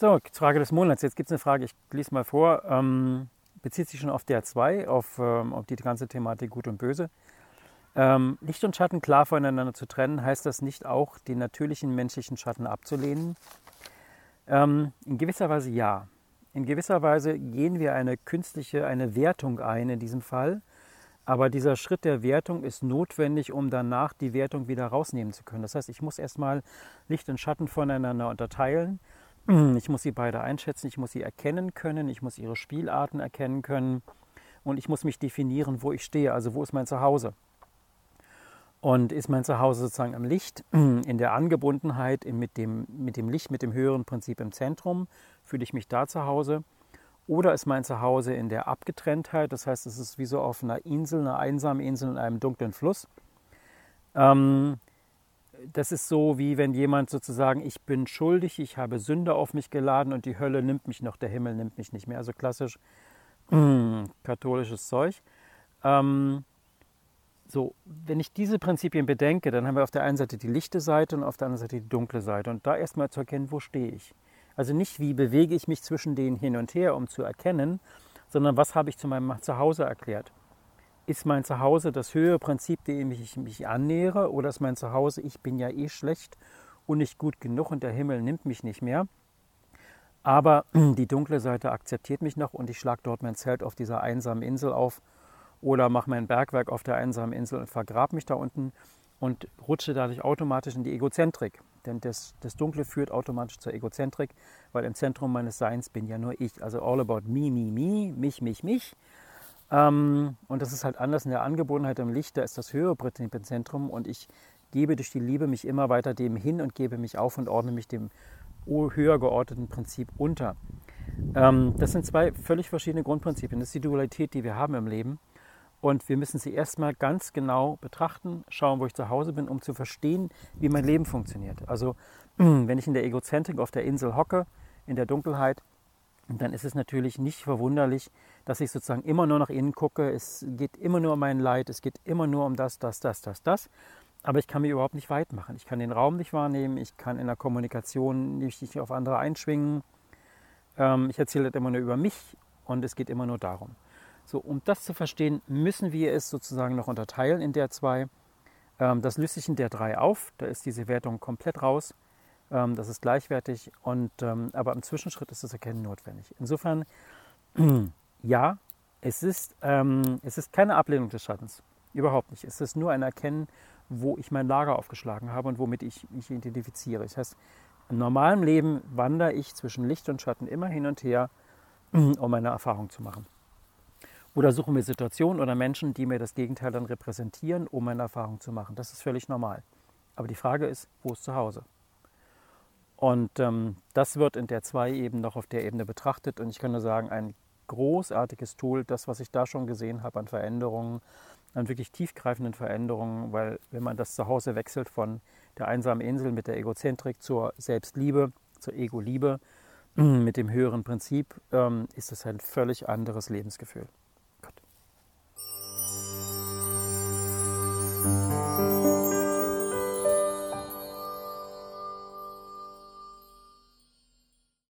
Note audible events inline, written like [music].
So, Frage des Monats. Jetzt gibt es eine Frage, ich lese mal vor. Ähm, bezieht sich schon auf der 2, auf, ähm, auf die ganze Thematik Gut und Böse. Ähm, Licht und Schatten klar voneinander zu trennen, heißt das nicht auch, den natürlichen menschlichen Schatten abzulehnen? Ähm, in gewisser Weise ja. In gewisser Weise gehen wir eine künstliche, eine Wertung ein in diesem Fall. Aber dieser Schritt der Wertung ist notwendig, um danach die Wertung wieder rausnehmen zu können. Das heißt, ich muss erstmal Licht und Schatten voneinander unterteilen [clears throat] ich muss sie beide einschätzen, ich muss sie erkennen können, ich muss ihre Spielarten erkennen können und ich muss mich definieren, wo ich stehe, also wo ist mein Zuhause. Und ist mein Zuhause sozusagen am Licht, [clears throat] in der Angebundenheit, mit dem, mit dem Licht, mit dem höheren Prinzip im Zentrum, fühle ich mich da zu Hause? Oder ist mein Zuhause in der Abgetrenntheit, das heißt, es ist wie so auf einer Insel, einer einsamen Insel in einem dunklen Fluss. Ähm, das ist so, wie wenn jemand sozusagen, ich bin schuldig, ich habe Sünde auf mich geladen und die Hölle nimmt mich noch, der Himmel nimmt mich nicht mehr. Also klassisch mm, [clears throat] katholisches Zeug. Ähm, so, wenn ich diese Prinzipien bedenke, dann haben wir auf der einen Seite die lichte Seite und auf der anderen Seite die dunkle Seite. Und da erstmal zu erkennen, wo stehe ich. Also nicht, wie bewege ich mich zwischen denen hin und her, um zu erkennen, sondern was habe ich zu meinem Zuhause erklärt. Ist mein Zuhause das höhere Prinzip, dem ich mich annähere, oder ist mein Zuhause, ich bin ja eh schlecht und nicht gut genug und der Himmel nimmt mich nicht mehr? Aber [clears throat] die dunkle Seite akzeptiert mich noch und ich schlage dort mein Zelt auf dieser einsamen Insel auf oder mache mein Bergwerk auf der einsamen Insel und vergrabe mich da unten und rutsche dadurch automatisch in die Egozentrik. Denn das, das Dunkle führt automatisch zur Egozentrik, weil im Zentrum meines Seins bin ja nur ich. Also all about me, me, me, mich, mich, mich. Ähm, und das ist halt anders in der Angebundenheit im Licht, da ist das höhere Prinzip im Zentrum und ich gebe durch die Liebe mich immer weiter dem hin und gebe mich auf und ordne mich dem höher geordneten Prinzip unter. Ähm, das sind zwei völlig verschiedene Grundprinzipien. Das ist die Dualität, die wir haben im Leben. Und wir müssen sie erstmal ganz genau betrachten, schauen, wo ich zu Hause bin, um zu verstehen, wie mein Leben funktioniert. Also, wenn ich in der Egozentrik auf der Insel hocke, in der Dunkelheit, dann ist es natürlich nicht verwunderlich, dass ich sozusagen immer nur nach innen gucke. Es geht immer nur um mein Leid, es geht immer nur um das, das, das, das, das. Aber ich kann mich überhaupt nicht weit machen. Ich kann den Raum nicht wahrnehmen, ich kann in der Kommunikation nicht auf andere einschwingen. Ähm, ich erzähle immer nur über mich und es geht immer nur darum. So, um das zu verstehen, müssen wir es sozusagen noch unterteilen in der zwei. Ähm, das löst sich in der drei auf, da ist diese Wertung komplett raus. Ähm, das ist gleichwertig, und, ähm, aber im Zwischenschritt ist das Erkennen notwendig. Insofern, [clears throat] ja, es ist, ähm, es ist keine Ablehnung des Schattens. Überhaupt nicht. Es ist nur ein Erkennen, wo ich mein Lager aufgeschlagen habe und womit ich mich identifiziere. Das heißt, im normalen Leben wandere ich zwischen Licht und Schatten immer hin und her, [clears throat] um meine Erfahrung zu machen. Oder suche mir Situationen oder Menschen, die mir das Gegenteil dann repräsentieren, um meine Erfahrung zu machen. Das ist völlig normal. Aber die Frage ist, wo ist zu Hause? Und ähm, das wird in der 2 eben noch auf der Ebene betrachtet. Und ich kann nur sagen, ein großartiges Tool, das, was ich da schon gesehen habe an Veränderungen, an wirklich tiefgreifenden Veränderungen, weil wenn man das zu Hause wechselt von der einsamen Insel mit der Egozentrik zur Selbstliebe, zur Ego-Liebe, [clears throat] mit dem höheren Prinzip, ähm, ist das ein völlig anderes Lebensgefühl. Gott.